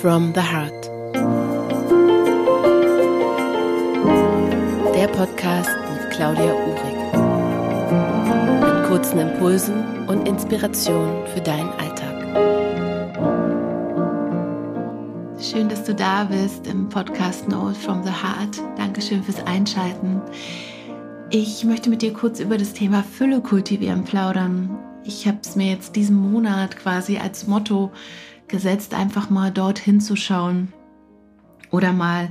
from the Heart. Der Podcast mit Claudia Uhrig. Mit kurzen Impulsen und Inspirationen für deinen Alltag. Schön, dass du da bist im Podcast Note from the Heart. Dankeschön fürs Einschalten. Ich möchte mit dir kurz über das Thema Fülle kultivieren plaudern. Ich habe es mir jetzt diesen Monat quasi als Motto gesetzt, einfach mal dorthin zu schauen oder mal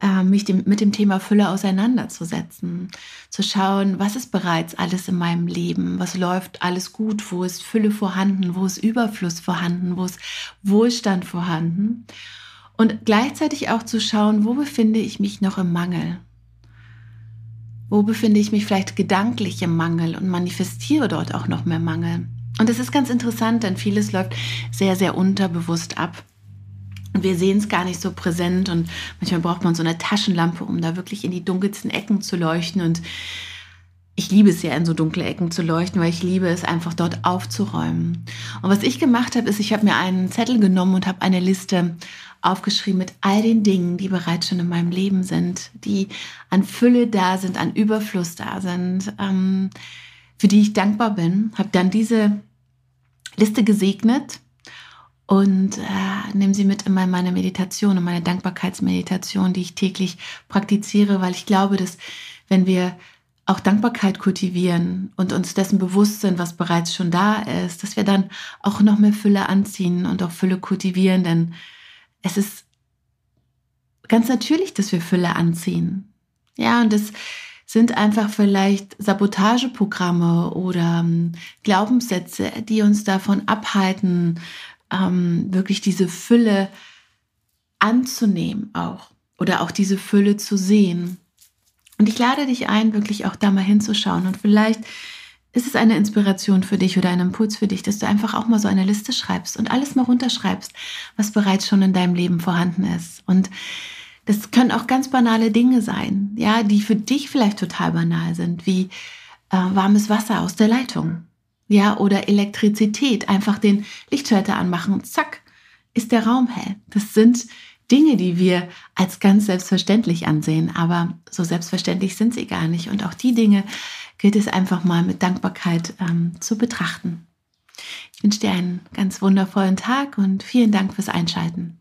äh, mich dem, mit dem Thema Fülle auseinanderzusetzen, zu schauen, was ist bereits alles in meinem Leben, was läuft alles gut, wo ist Fülle vorhanden, wo ist Überfluss vorhanden, wo ist Wohlstand vorhanden und gleichzeitig auch zu schauen, wo befinde ich mich noch im Mangel. Wo befinde ich mich vielleicht gedanklich im Mangel und manifestiere dort auch noch mehr Mangel? Und das ist ganz interessant, denn vieles läuft sehr, sehr unterbewusst ab. Wir sehen es gar nicht so präsent und manchmal braucht man so eine Taschenlampe, um da wirklich in die dunkelsten Ecken zu leuchten. Und ich liebe es ja, in so dunkle Ecken zu leuchten, weil ich liebe es einfach dort aufzuräumen. Und was ich gemacht habe, ist, ich habe mir einen Zettel genommen und habe eine Liste aufgeschrieben mit all den Dingen, die bereits schon in meinem Leben sind, die an Fülle da sind, an Überfluss da sind. Ähm, für die ich dankbar bin, habe dann diese Liste gesegnet und äh, nehme sie mit in meine Meditation, in meine Dankbarkeitsmeditation, die ich täglich praktiziere, weil ich glaube, dass wenn wir auch Dankbarkeit kultivieren und uns dessen bewusst sind, was bereits schon da ist, dass wir dann auch noch mehr Fülle anziehen und auch Fülle kultivieren, denn es ist ganz natürlich, dass wir Fülle anziehen. Ja, und das sind einfach vielleicht Sabotageprogramme oder ähm, Glaubenssätze, die uns davon abhalten, ähm, wirklich diese Fülle anzunehmen auch oder auch diese Fülle zu sehen. Und ich lade dich ein, wirklich auch da mal hinzuschauen und vielleicht ist es eine Inspiration für dich oder ein Impuls für dich, dass du einfach auch mal so eine Liste schreibst und alles mal runterschreibst, was bereits schon in deinem Leben vorhanden ist. Und das können auch ganz banale Dinge sein, ja, die für dich vielleicht total banal sind, wie äh, warmes Wasser aus der Leitung, ja, oder Elektrizität, einfach den Lichtschalter anmachen und zack, ist der Raum hell. Das sind Dinge, die wir als ganz selbstverständlich ansehen, aber so selbstverständlich sind sie gar nicht. Und auch die Dinge gilt es einfach mal mit Dankbarkeit ähm, zu betrachten. Ich wünsche dir einen ganz wundervollen Tag und vielen Dank fürs Einschalten.